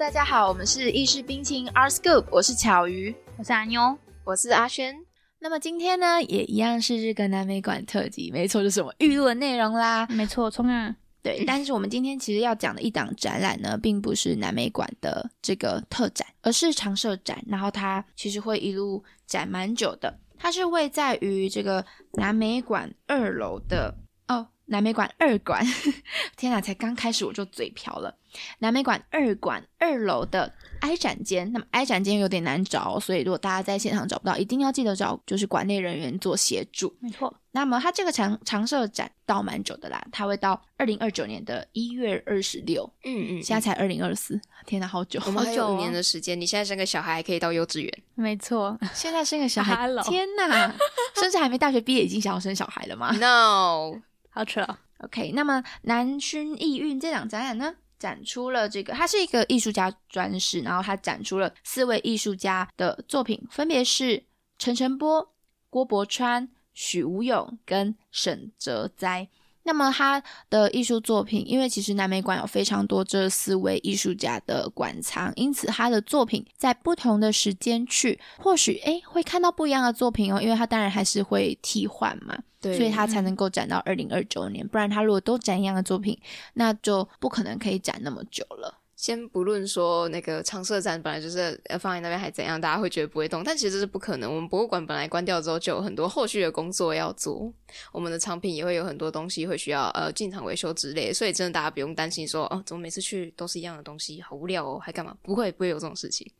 大家好，我们是意式冰清 Art Scoop，我是巧鱼，我是阿妞，我是阿轩。那么今天呢，也一样是日个南美馆特辑，没错，就是我们预录的内容啦。没错，冲啊！对，但是我们今天其实要讲的一档展览呢，并不是南美馆的这个特展，而是常设展，然后它其实会一路展蛮久的。它是位在于这个南美馆二楼的哦，南美馆二馆，天哪，才刚开始我就嘴瓢了。南美馆二馆二楼的 I 展间，那么 I 展间有点难找，所以如果大家在现场找不到，一定要记得找就是馆内人员做协助。没错，那么它这个长长设展到蛮久的啦，它会到二零二九年的一月二十六。嗯嗯，现在才二零二四，天哪，好久！我们还好久五年的时间。你现在生个小孩还可以到幼稚园，没错，现在生个小孩 天哪，甚至还没大学毕业，已经想要生小孩了吗 No，好扯。？OK，那么南薰艺韵这档展览呢，展出了这个，它是一个艺术家专室，然后它展出了四位艺术家的作品，分别是陈晨波、郭伯川、许无勇跟沈泽哉。那么他的艺术作品，因为其实南美馆有非常多这四位艺术家的馆藏，因此他的作品在不同的时间去，或许诶会看到不一样的作品哦，因为他当然还是会替换嘛，对所以他才能够展到二零二九年，不然他如果都展一样的作品，那就不可能可以展那么久了。先不论说那个长设展本来就是呃放在那边还怎样，大家会觉得不会动，但其实是不可能。我们博物馆本来关掉之后，就有很多后续的工作要做，我们的藏品也会有很多东西会需要呃进场维修之类，所以真的大家不用担心说哦，怎么每次去都是一样的东西，好无聊哦，还干嘛？不会，不会有这种事情。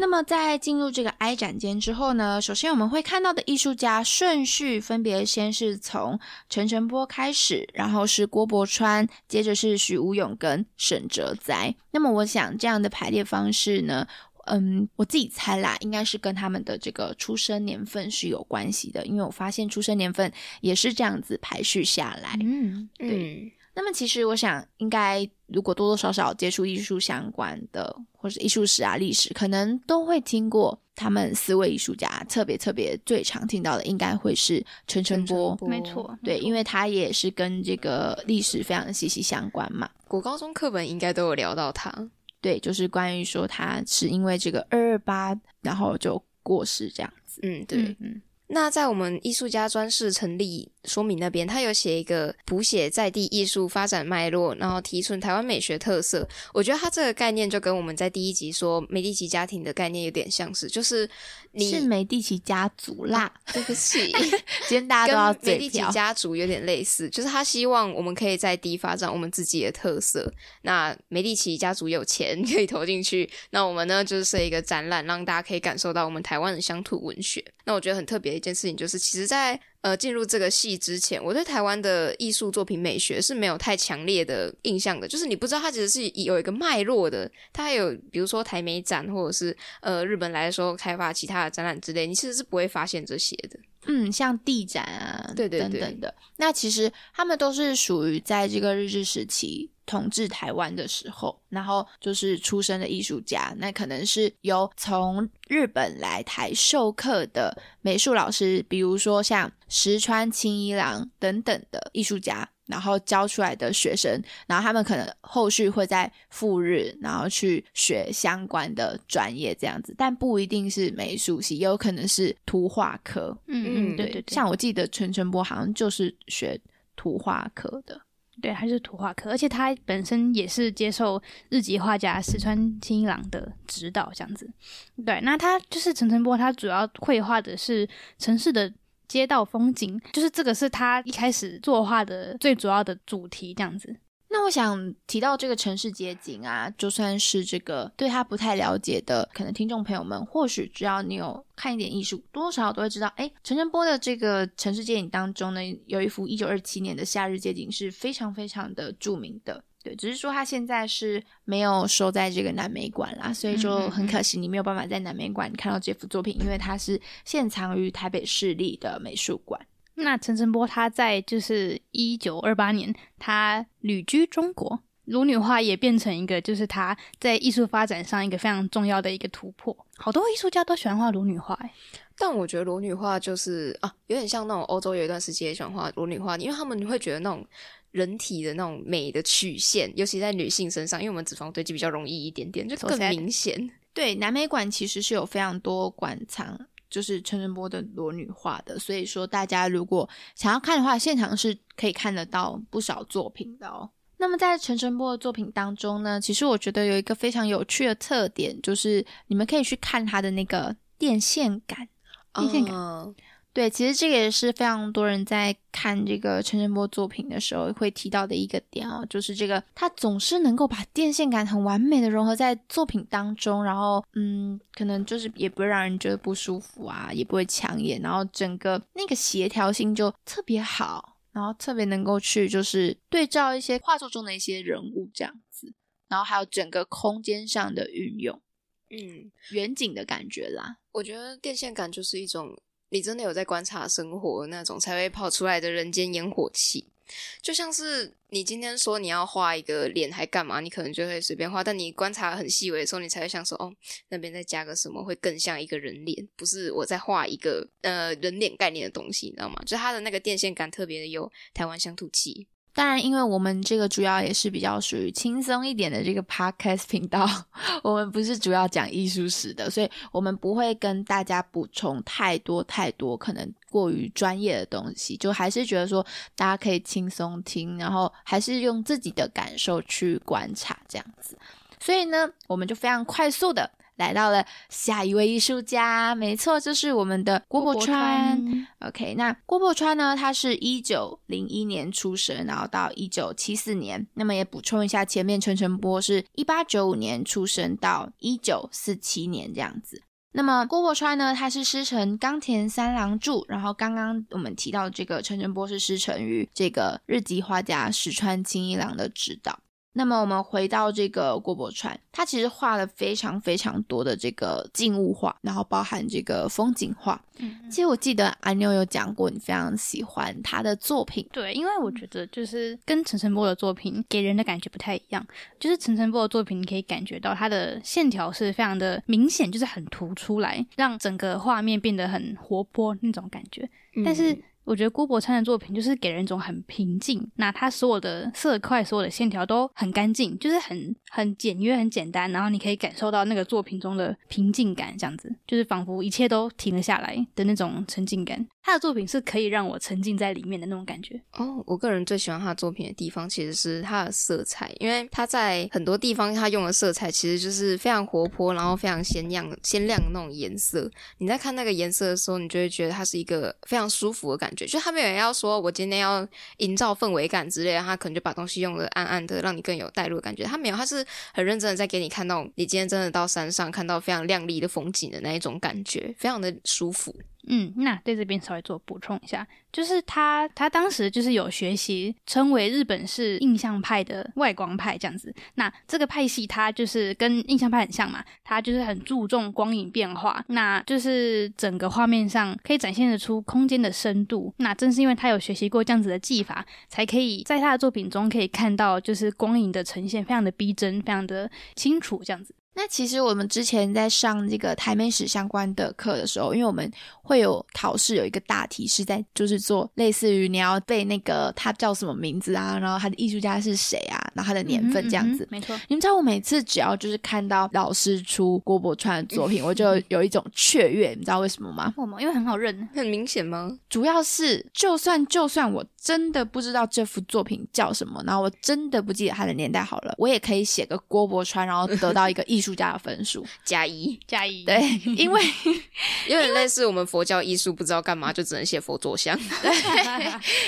那么在进入这个 I 展间之后呢，首先我们会看到的艺术家顺序分别先是从陈澄波开始，然后是郭伯川，接着是许无勇跟沈哲哉。那么我想这样的排列方式呢，嗯，我自己猜啦，应该是跟他们的这个出生年份是有关系的，因为我发现出生年份也是这样子排序下来。嗯，对，那么其实我想，应该如果多多少少接触艺术相关的，或是艺术史啊、历史，可能都会听过他们四位艺术家。特别特别最常听到的，应该会是陈澄波。波没错，对，因为为他也是跟这个历史非常的息息相关嘛。国高中课本应该都有聊到他。对，就是关于说他是因为这个二二八，然后就过世这样子。嗯，对。嗯嗯，那在我们艺术家专事成立说明那边，他有写一个谱写在地艺术发展脉络，然后提纯台湾美学特色。我觉得他这个概念就跟我们在第一集说美第奇家庭的概念有点相似，就是你是美第奇家族啦，对不起，今天大家都要跟美第奇。家族有点类似，就是他希望我们可以在地发展我们自己的特色。那美第奇家族有钱可以投进去，那我们呢就是设一个展览，让大家可以感受到我们台湾的乡土文学。那我觉得很特别的一件事情就是，其实在，呃进入这个戏之前，我对台湾的艺术作品美学是没有太强烈的印象的，就是你不知道它其实是有一个脉络的，它还有比如说台美展或者是呃日本来的时候开发其他的展览之类，你其实是不会发现这些的。嗯，像地展啊，对对对等等的。那其实他们都是属于在这个日治时期统治台湾的时候，然后就是出生的艺术家，那可能是由从日本来台授课的美术老师，比如说像石川清一郎等等的艺术家。然后教出来的学生，然后他们可能后续会在赴日，然后去学相关的专业这样子，但不一定是美术系，也有可能是图画科。嗯嗯，对对对，像我记得陈晨波好像就是学图画科的，对，他是图画科，而且他本身也是接受日籍画家石川清一郎的指导，这样子。对，那他就是陈晨波，他主要绘画的是城市的街道风景，就是这个是他一开始作画的最主要的主题，这样子。那我想提到这个城市街景啊，就算是这个对他不太了解的，可能听众朋友们，或许只要你有看一点艺术，多多少少都会知道，哎，陈晨波的这个城市街景当中呢，有一幅一九二七年的夏日街景是非常非常的著名的。对，只是说他现在是没有收在这个南美馆啦，所以就很可惜你没有办法在南美馆看到这幅作品，因为它是现藏于台北市立的美术馆。那陈澄波他在就是一九二八年，他旅居中国，裸女画也变成一个就是他在艺术发展上一个非常重要的一个突破。好多艺术家都喜欢画裸女画、欸，但我觉得裸女画就是啊，有点像那种欧洲有一段时期也喜欢画裸女画，因为他们会觉得那种人体的那种美的曲线，尤其在女性身上，因为我们脂肪堆积比较容易一点点，就更明显。对，南美馆其实是有非常多馆藏，就是陈澄波的裸女画的，所以说大家如果想要看的话，现场是可以看得到不少作品的哦。那么在陈晨波的作品当中呢，其实我觉得有一个非常有趣的特点，就是你们可以去看他的那个电线杆。电线杆哦对，其实这个也是非常多人在看这个陈振波作品的时候会提到的一个点哦，就是这个他总是能够把电线杆很完美的融合在作品当中，然后嗯，可能就是也不会让人觉得不舒服啊，也不会抢眼，然后整个那个协调性就特别好，然后特别能够去就是对照一些画作中的一些人物这样子，然后还有整个空间上的运用，嗯，远景的感觉啦。我觉得电线杆就是一种你真的有在观察生活那种才会跑出来的人间烟火气。就像是你今天说你要画一个脸还干嘛，你可能就会随便画，但你观察很细微的时候，你才会想说，哦，那边再加个什么会更像一个人脸，不是我在画一个呃人脸概念的东西，你知道吗？就是它的那个电线杆特别的有台湾乡土气。当然，因为我们这个主要也是比较属于轻松一点的这个 podcast 频道，我们不是主要讲艺术史的，所以我们不会跟大家补充太多太多可能过于专业的东西，就还是觉得说大家可以轻松听，然后还是用自己的感受去观察这样子。所以呢，我们就非常快速的来到了下一位艺术家，没错，就是我们的郭伯川。OK，那郭伯川呢？他是一九零一年出生，然后到一九七四年。那么也补充一下，前面陈澄波是一八九五年出生到一九四七年这样子。那么郭伯川呢，他是师承冈田三郎助，然后刚刚我们提到的这个陈澄波是师承于这个日籍画家石川清一郎的指导。那么我们回到这个郭伯川，他其实画了非常非常多的这个静物画，然后包含这个风景画。嗯其实我记得阿妞有讲过，你非常喜欢他的作品。对，因为我觉得就是跟陈晨波的作品给人的感觉不太一样。就是陈晨波的作品，你可以感觉到他的线条是非常的明显，就是很突出来，让整个画面变得很活泼那种感觉。但是我觉得郭伯川的作品就是给人一种很平静，那他所有的色块、所有的线条都很干净，就是很很简约、很简单，然后你可以感受到那个作品中的平静感，这样子就是仿佛一切都停了下来的那种沉浸感。他的作品是可以让我沉浸在里面的那种感觉。哦，我个人最喜欢他作品的地方其实是他的色彩，因为他在很多地方他用的色彩其实就是非常活泼，然后非常鲜亮、鲜亮的那种颜色。你在看那个颜色的时候，你就会觉得它是一个非常舒服的感觉。就他没有要说我今天要营造氛围感之类的，他可能就把东西用的暗暗的，让你更有带入的感觉。他没有，他是很认真的在给你看到你今天真的到山上看到非常亮丽的风景的那一种感觉，非常的舒服。嗯，那在这边稍微做补充一下，就是他他当时就是有学习称为日本式印象派的外光派这样子。那这个派系它就是跟印象派很像嘛，它就是很注重光影变化，那就是整个画面上可以展现得出空间的深度。那正是因为他有学习过这样子的技法，才可以在他的作品中可以看到就是光影的呈现非常的逼真，非常的清楚这样子。那其实我们之前在上这个台美史相关的课的时候，因为我们会有考试，有一个大题是在就是做类似于你要背那个他叫什么名字啊，然后他的艺术家是谁啊，然后他的年份这样子。没错。你们知道我每次只要就是看到老师出郭伯川的作品，我就有一种雀跃，你知道为什么吗？为什么？因为很好认。很明显吗？主要是就算就算我真的不知道这幅作品叫什么，然后我真的不记得他的年代好了，我也可以写个郭伯川，然后得到一个艺术家的分数。加一，加一。对，因为 有点类似我们佛教艺术不知道干嘛，就只能写佛坐像。对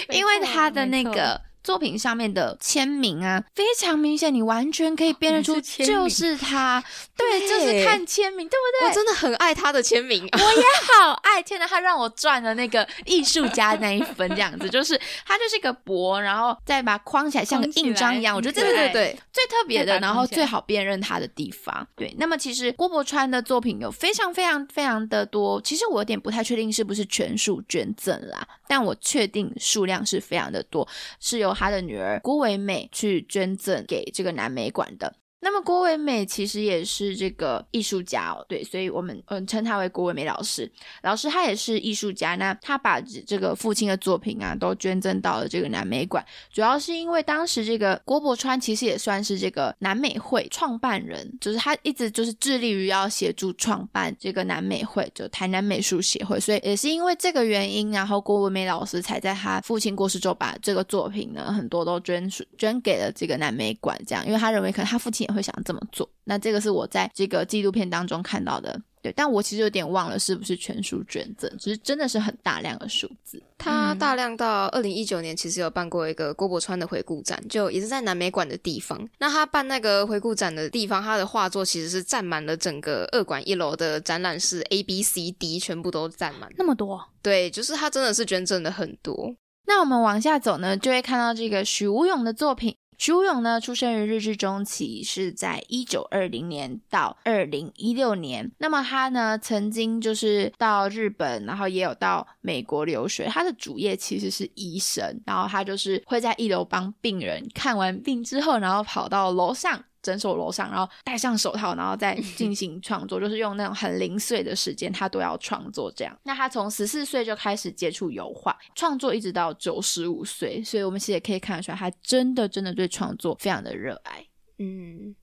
因为他的那个作品上面的签名啊，非常明显，你完全可以辨认出就是他。对，对就是看签名，对不对？我真的很爱他的签名我也！好爱，天哪！他让我赚了那个艺术家那一分，这样子，就是他就是一个薄，然后再把它框起来，像个印章一样。我觉得这是对对对，最特别的，然后最好辨认他的地方。对，那么其实郭伯川的作品有非常非常非常的多，其实我有点不太确定是不是全数捐赠啦，但我确定数量是非常的多，是由他的女儿郭唯美去捐赠给这个南美馆的。那么郭伟美其实也是这个艺术家哦，对，所以我们嗯称他为郭伟美老师。老师他也是艺术家，那他把这个父亲的作品啊都捐赠到了这个南美馆，主要是因为当时这个郭伯川其实也算是这个南美会创办人，就是他一直就是致力于要协助创办这个南美会，就台南美术协会，所以也是因为这个原因，然后郭伟美老师才在他父亲过世之后，把这个作品呢很多都捐捐给了这个南美馆，这样，因为他认为可能他父亲。会想这么做，那这个是我在这个纪录片当中看到的，对，但我其实有点忘了是不是全数捐赠，只是真的是很大量的数字。他大量到二零一九年，其实有办过一个郭伯川的回顾展，就也是在南美馆的地方。那他办那个回顾展的地方，他的画作其实是占满了整个二馆一楼的展览室，A、B、C、D 全部都占满，那么多。对，就是他真的是捐赠的很多。那我们往下走呢，就会看到这个许无勇的作品。徐勇呢，出生于日治中期，是在一九二零年到二零一六年。那么他呢，曾经就是到日本，然后也有到美国留学。他的主业其实是医生，然后他就是会在一楼帮病人看完病之后，然后跑到楼上。诊所楼上，然后戴上手套，然后再进行创作，就是用那种很零碎的时间，他都要创作这样。那他从十四岁就开始接触油画创作，一直到九十五岁，所以我们其实也可以看得出来，他真的真的对创作非常的热爱。嗯。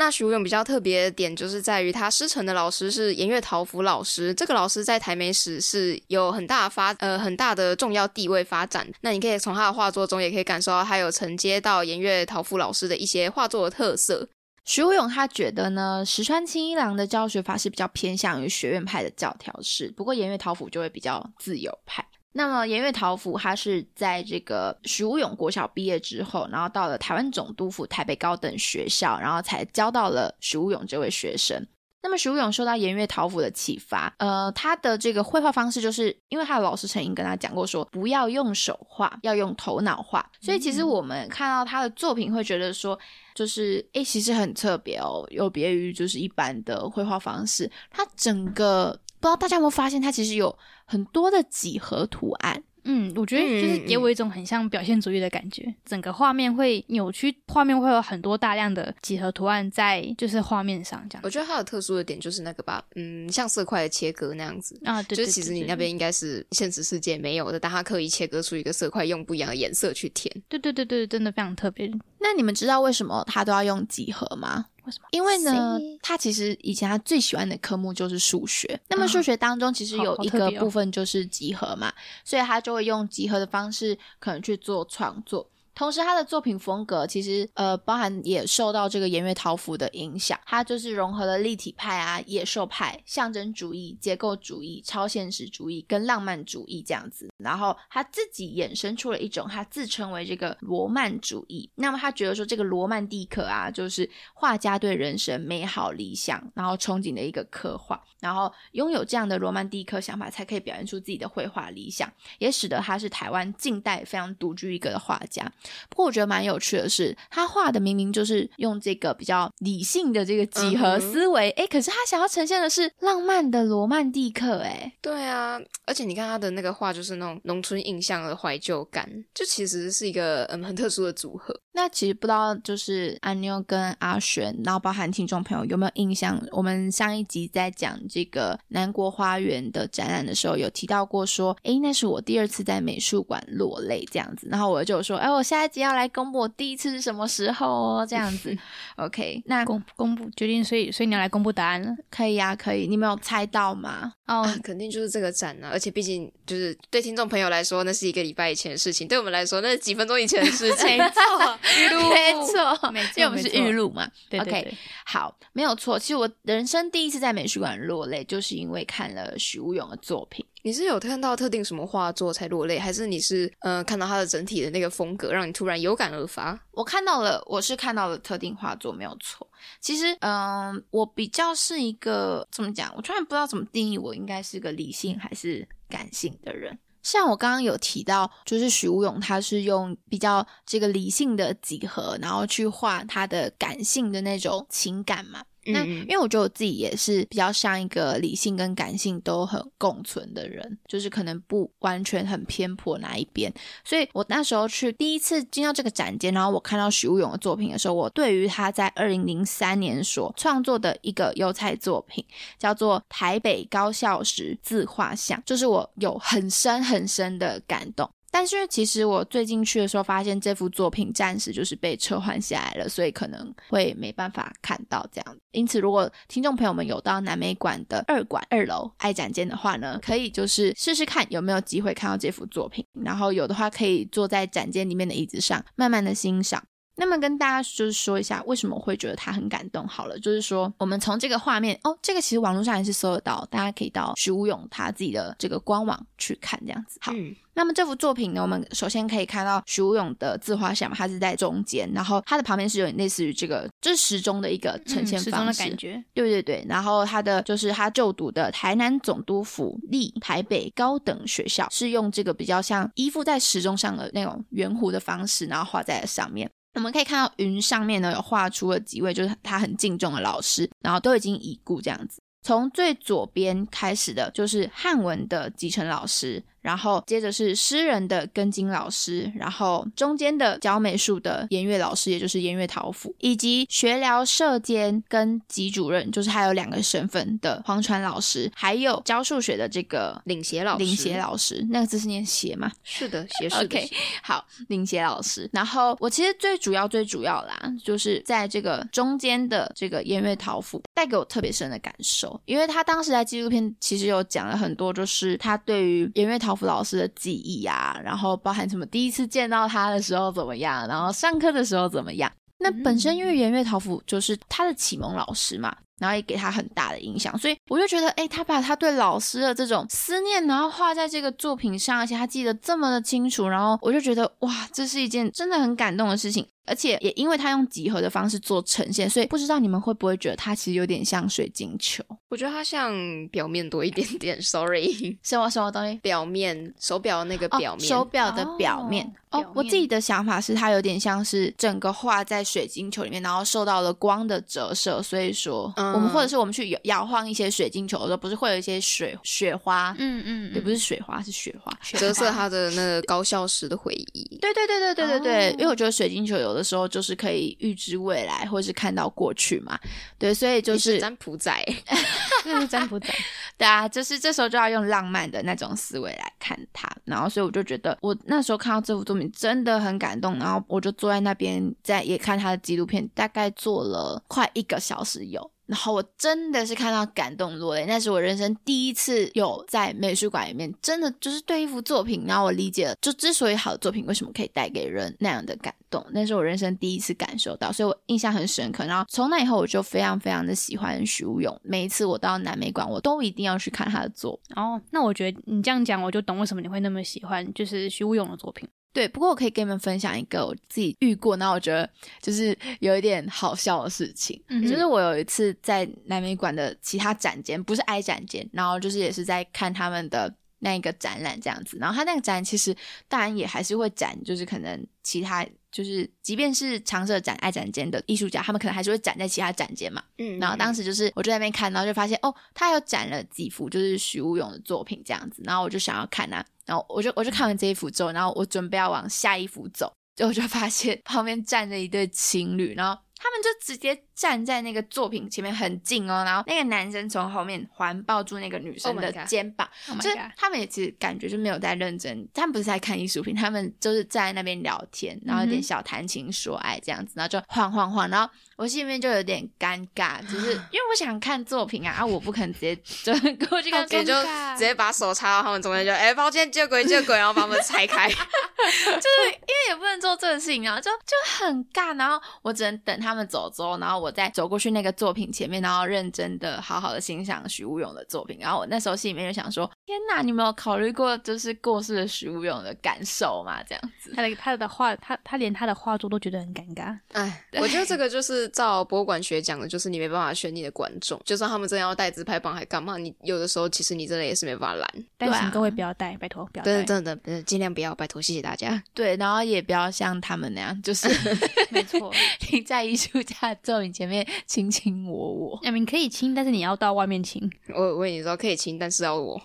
那徐无勇比较特别的点，就是在于他师承的老师是岩月桃甫老师。这个老师在台美史是有很大发呃很大的重要地位发展。那你可以从他的画作中，也可以感受到他有承接到岩月桃甫老师的一些画作的特色。徐无勇他觉得呢，石川清一郎的教学法是比较偏向于学院派的教条式，不过岩月桃甫就会比较自由派。那么岩月桃甫他是在这个徐无勇国小毕业之后，然后到了台湾总督府台北高等学校，然后才教到了徐无勇这位学生。那么徐无勇受到颜月桃甫的启发，呃，他的这个绘画方式就是因为他的老师曾经跟他讲过，说不要用手画，要用头脑画。所以其实我们看到他的作品，会觉得说，就是诶，其实很特别哦，有别于就是一般的绘画方式。他整个不知道大家有没有发现，它其实有。很多的几何图案，嗯，我觉得就是给我一种很像表现主义的感觉，整个画面会扭曲，画面会有很多大量的几何图案在就是画面上这样。我觉得它有特殊的点就是那个吧，嗯，像色块的切割那样子啊，对，就是其实你那边应该是现实世界没有的，但它刻意切割出一个色块，用不一样的颜色去填。对对对对，真的非常特别。那你们知道为什么它都要用几何吗？为什么？因为呢，他其实以前他最喜欢的科目就是数学。那么数学当中其实有一个部分就是集合嘛，所以他就会用集合的方式可能去做创作。同时，他的作品风格其实呃，包含也受到这个岩月桃甫的影响。他就是融合了立体派啊、野兽派、象征主义、结构主义、超现实主义跟浪漫主义这样子。然后他自己衍生出了一种，他自称为这个罗曼主义。那么他觉得说，这个罗曼蒂克啊，就是画家对人生美好理想然后憧憬的一个刻画。然后拥有这样的罗曼蒂克想法，才可以表现出自己的绘画理想，也使得他是台湾近代非常独具一格的画家。不过我觉得蛮有趣的是，他画的明明就是用这个比较理性的这个几何思维，哎，可是他想要呈现的是浪漫的罗曼蒂克，哎，对啊，而且你看他的那个画，就是那种农村印象的怀旧感，就其实是一个嗯很特殊的组合。那其实不知道就是阿妞跟阿璇，然后包含听众朋友有没有印象？我们上一集在讲这个南国花园的展览的时候，有提到过说，哎，那是我第二次在美术馆落泪这样子，然后我就说，哎，我下一集要来公布我第一次是什么时候哦，这样子。OK，那公公布决定，所以所以你要来公布答案了？可以呀，可以。你没有猜到吗？哦，肯定就是这个展啊，而且毕竟就是对听众朋友来说，那是一个礼拜以前的事情，对我们来说，那是几分钟以前的事情。没错，预录，没错，没错，因为我们是预录嘛。OK，好，没有错。其实我人生第一次在美术馆落泪，就是因为看了许无勇的作品。你是有看到特定什么画作才落泪，还是你是呃看到他的整体的那个风格，让你突然有感而发？我看到了，我是看到了特定画作，没有错。其实，嗯，我比较是一个怎么讲？我突然不知道怎么定义，我应该是个理性还是感性的人。像我刚刚有提到，就是许无勇，他是用比较这个理性的几何，然后去画他的感性的那种情感嘛。那因为我觉得我自己也是比较像一个理性跟感性都很共存的人，就是可能不完全很偏颇哪一边。所以我那时候去第一次进到这个展间，然后我看到许武勇的作品的时候，我对于他在二零零三年所创作的一个油菜作品叫做《台北高校时自画像》，就是我有很深很深的感动。但是其实我最近去的时候，发现这幅作品暂时就是被撤换下来了，所以可能会没办法看到这样。因此，如果听众朋友们有到南美馆的二馆二楼爱展间的话呢，可以就是试试看有没有机会看到这幅作品，然后有的话可以坐在展间里面的椅子上，慢慢的欣赏。那么跟大家就是说一下，为什么我会觉得他很感动。好了，就是说我们从这个画面哦，这个其实网络上也是搜得到，大家可以到徐无勇他自己的这个官网去看这样子。好，嗯那么这幅作品呢，我们首先可以看到徐无勇的自画像嘛，它是在中间，然后它的旁边是有点类似于这个，这、是时钟的一个呈现嗯时钟的。感觉。对对对，然后他的就是他就读的台南总督府立台北高等学校，是用这个比较像依附在时钟上的那种圆弧的方式，然后画在上面。我们可以看到云上面呢有画出了几位就是他很敬重的老师，然后都已经已故这样子。从最左边开始的就是汉文的集成老师，然后接着是诗人的根金老师，然后中间的教美术的颜乐老师，也就是颜乐陶府，以及学疗社监跟级主任，就是还有两个身份的黄传老师，还有教数学的这个领协老师领协老师，那个字是念协吗？是的，协是的 OK，好，领协老师。然后我其实最主要、最主要啦，就是在这个中间的这个颜乐陶府，带给我特别深的感受，因为他当时在纪录片其实有讲了很多，就是他对于颜乐陶府老师的记忆啊，然后包含什么第一次见到他的时候怎么样，然后上课的时候怎么样。那本身因为圆月桃符就是他的启蒙老师嘛，然后也给他很大的影响，所以我就觉得，哎，他把他对老师的这种思念，然后画在这个作品上，而且他记得这么的清楚，然后我就觉得，哇，这是一件真的很感动的事情。而且也因为他用几何的方式做呈现，所以不知道你们会不会觉得它其实有点像水晶球？我觉得它像表面多一点点，sorry，什么什么东西？表面手表那个表面，哦、手表的表面哦我自己的想法是，它有点像是整个画在水晶球里面，然后受到了光的折射，所以说、嗯我们或者是我们去摇摇晃一些水晶球的时候，不是会有一些水雪花？嗯嗯，也，不是水花，是雪花。折射它的那个高校时的回忆。对对对对对对对，哦因为我觉得水晶球有的时候就是可以预知未来，或者是看到过去嘛。对，所以就你是占卜仔，那是占卜仔。对啊，就是这时候就要用浪漫的那种思维来看它，然后所以我就觉得我那时候看到这幅作品真的很感动，然后我就坐在那边在也看他的纪录片，大概做了快一个小时有。然后我真的是看到感动落泪，那是我人生第一次有在美术馆里面真的就是对一幅作品，然后我理解了，就之所以好的作品为什么可以带给人那样的感动，那是我人生第一次感受到，所以我印象很深刻。然后从那以后，我就非常非常的喜欢徐无勇，每一次我到南美馆，我都一定要去看他的作品。哦，那我觉得你这样讲，我就懂为什么你会那么喜欢，就是徐无勇的作品。对，不过我可以跟你们分享一个我自己遇过，然后我觉得就是有一点好笑的事情，嗯就是我有一次在南美馆的其他展间，不是 I 展间，然后就是也是在看他们的那一个展览这样子，然后他那个展览其实当然也还是会展，就是可能其他就是即便是常设展、爱展间的艺术家，他们可能还是会展在其他展间嘛，嗯。然后当时就是我就在那边看，然后就发现哦，他有展了几幅就是徐无勇的作品这样子，然后我就想要看啊，然后我就我就看完这一幅之后，然后我准备要往下一幅走，就我就发现 旁边站着一对情侣，然后他们就直接站在那个作品前面很近哦，然后那个男生从后面环抱住那个女生 Oh 的肩膀 Oh 就是他们也其实感觉就没有在认真，他们不是在看艺术品，他们就是站在那边聊天，然后有点小谈情说爱这样子，然后就晃晃晃，然后我心里面就有点尴尬，就是 因为我想看作品啊，啊，我不可能直接就 过去看直接，就直接把手插到他们中间，就哎，抱歉，借鬼借鬼，然后把他们拆开。就是因为也不能做这个事情，然后就就很尬，然后我只能等他们走之后，然后我再走过去那个作品前面，然后认真的好好的欣赏徐无勇的作品。然后我那时候心里面就想说：天哪，你没有考虑过就是过世的徐无勇的感受吗？这样子。他的他的画，他他连他的画作都觉得很尴尬。哎，我觉得这个就是照博物馆学讲的，就是你没办法选你的观众，就算他们真的要带自拍棒还干嘛，你有的时候其实你真的也是没办法拦。但请各位不要带，拜托不要带。真的真的真的尽量不要，拜托，谢谢大家。对，然后也不要像他们那样，就是 没错，你在艺术家的作品前前面卿卿我我，亚明 可以亲，但是你要到外面亲。我我跟你说可以亲，但是要我，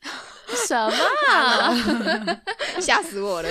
什么啊？吓死我了。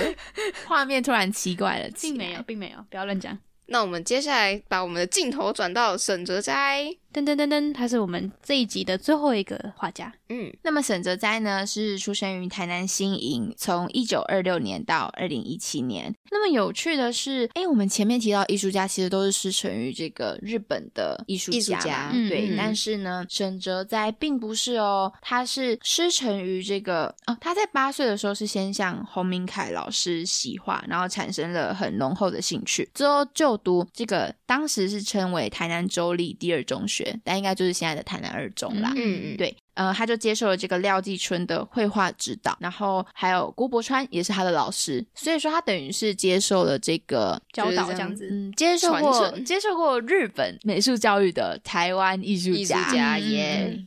画面突然奇怪了，并没有，并没有，不要乱讲。那我们接下来把我们的镜头转到沈哲斋。噔噔噔噔，他是我们这一集的最后一个画家。嗯，那么沈泽斋呢，是出生于台南新营，从一九二六年到二零一七年。那么有趣的是，哎，我们前面提到艺术家其实都是师承于这个日本的艺术家对。但是呢，沈泽斋并不是哦，他是师承于这个哦，他在八岁的时候是先向洪明凯老师习画，然后产生了很浓厚的兴趣，之后就读这个当时是称为台南州立第二中学，但应该就是现在的台南二中啦。嗯嗯对，呃，他就接受了这个廖继春的绘画指导，然后还有郭伯川也是他的老师，所以说他等于是接受了这个教导这样子，嗯，接受过接受过日本美术教育的台湾艺术家。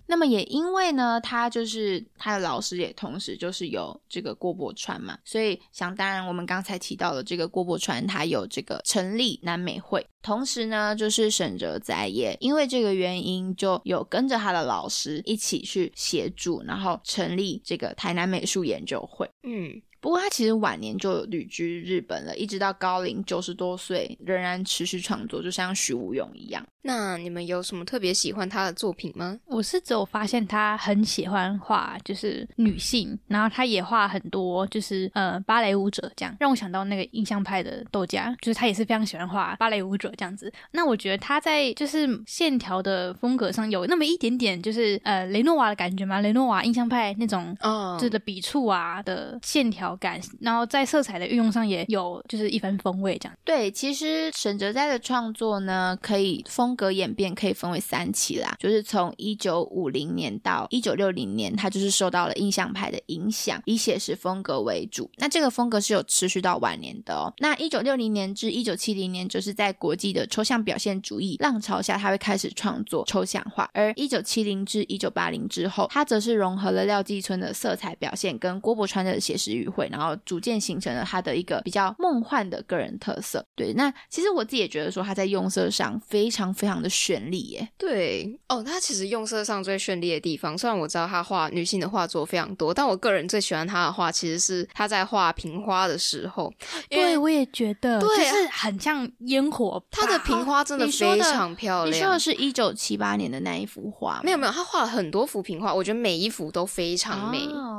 那么也因为呢，他就是他的老师，也同时就是有这个郭伯川嘛，所以想当然，我们刚才提到了这个郭伯川，他有这个成立南美会，同时呢，就是沈哲在也因为这个原因，就有跟着他的老师一起去去协助，然后成立这个台南美术研究会。嗯，不过他其实晚年就旅居日本了，一直到高龄九十多岁，仍然持续创作，就像徐无勇一样。那你们有什么特别喜欢他的作品吗？我是只有发现他很喜欢画就是女性，然后他也画很多就是呃芭蕾舞者这样，让我想到那个印象派的豆家，就是他也是非常喜欢画芭蕾舞者这样子。那我觉得他在就是线条的风格上有那么一点点就是呃雷诺瓦的感觉吗，雷诺瓦印象派那种哦这的笔触啊的线条感，然后在色彩的运用上也有就是一番风味这样。对，其实沈哲斋的创作呢，可以风格演变可以分为三期啦，就是从一九五零年到一九六零年，他就是受到了印象派的影响，以写实风格为主。那这个风格是有持续到晚年的哦。那一九六零年至一九七零年，就是在国际的抽象表现主义浪潮下，他会开始创作抽象画。而一九七零至一九八零之后，他则是融合了廖继春的色彩表现跟郭伯川的写实与汇，然后逐渐形成了他的一个比较梦幻的个人特色。对，那其实我自己也觉得说他在用色上非常非常的绚丽耶。对哦，他其实用色上最绚丽的地方，虽然我知道他画女性的画作非常多，但我个人最喜欢他的画，其实是他在画瓶花的时候，因为对，我也觉得，对就是很像烟火，他的瓶花真的非常漂亮你说的。是一九七八年的那一幅画？没有没有，他画了很多幅瓶花，我觉得每一幅都非常美。哦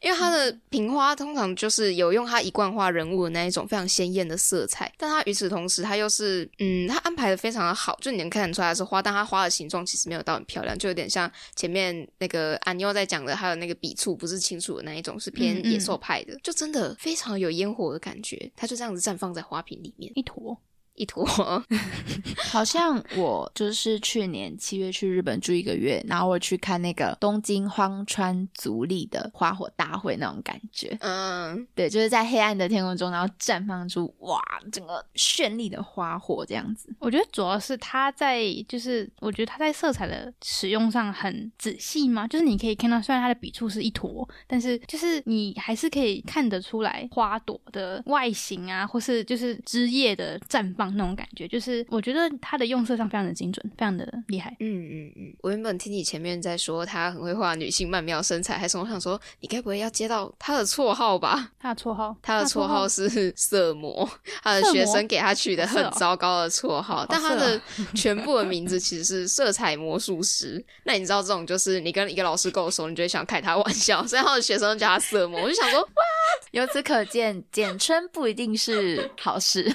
因为他的瓶花通常就是有用他一贯画人物的那一种非常鲜艳的色彩，但他与此同时，他又是嗯，他安排的非常的好，就你能看得出来是花，但他花的形状其实没有到很漂亮，就有点像前面那个安妞在讲的，还有那个笔触不是清楚的那一种，是偏野兽派的，就真的非常有烟火的感觉，他就这样子绽放在花瓶里面，一坨。一坨，好像我就是去年七月去日本住一个月，然后我去看那个东京荒川足利的花火大会那种感觉。嗯，对，就是在黑暗的天空中，然后绽放出哇，整个绚丽的花火这样子。我觉得主要是它在，就是我觉得它在色彩的使用上很仔细嘛，就是你可以看到，虽然它的笔触是一坨，但是就是你还是可以看得出来花朵的外形啊，或是就是枝叶的绽放那种感觉，就是我觉得他的用色上非常的精准，非常的厉害。嗯嗯嗯，我原本听你前面在说他很会画女性曼妙身材，还是我想说你该不会要接到他的绰号吧？他的绰号，他的绰号是色魔，他的学生给他取的很糟糕的绰号，但他的哦 全部的名字其实是色彩魔术师。那你知道这种就是你跟一个老师够熟，你就会想开他玩笑，所以他的学生叫他色魔。我就想说哇，由此可见，简称不一定是好事，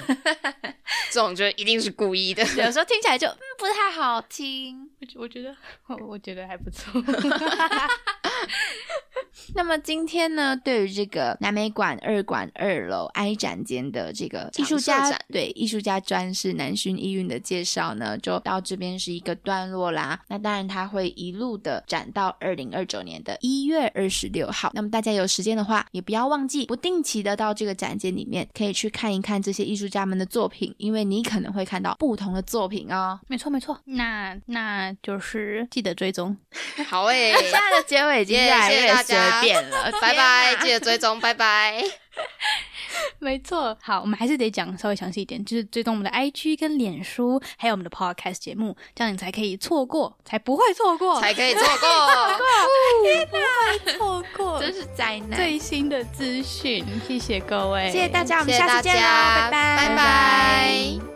这种就一定是故意的。有时候听起来就嗯不太好听。我觉我觉得 我我觉得还不错。那么今天呢，对于这个南美馆二馆二楼 I 展间的这个艺术家展对艺术家专是南薰艺韵的介绍呢，就到这边是一个段落啦。那当然，它会一路的展到二零二九年的一月二十六号。那么大家有时间的话，也不要忘记不定期的到这个展间里面，可以去看一看这些艺术家们的作品，因为你可能会看到不同的作品哦。没错没错，那那就是记得追踪。好诶、现在的结尾已经耶越来越随大家便了，拜拜，哪记得追踪，拜拜。没错。好，我们还是得讲稍微详细一点，就是追踪我们的 IG 跟脸书，还有我们的 Podcast 节目，这样你才可以错过，才不会错过，才可以错过。错过真是灾难。最新的资讯。谢谢各位，谢谢大家，我们下次见喽，家，拜拜，拜拜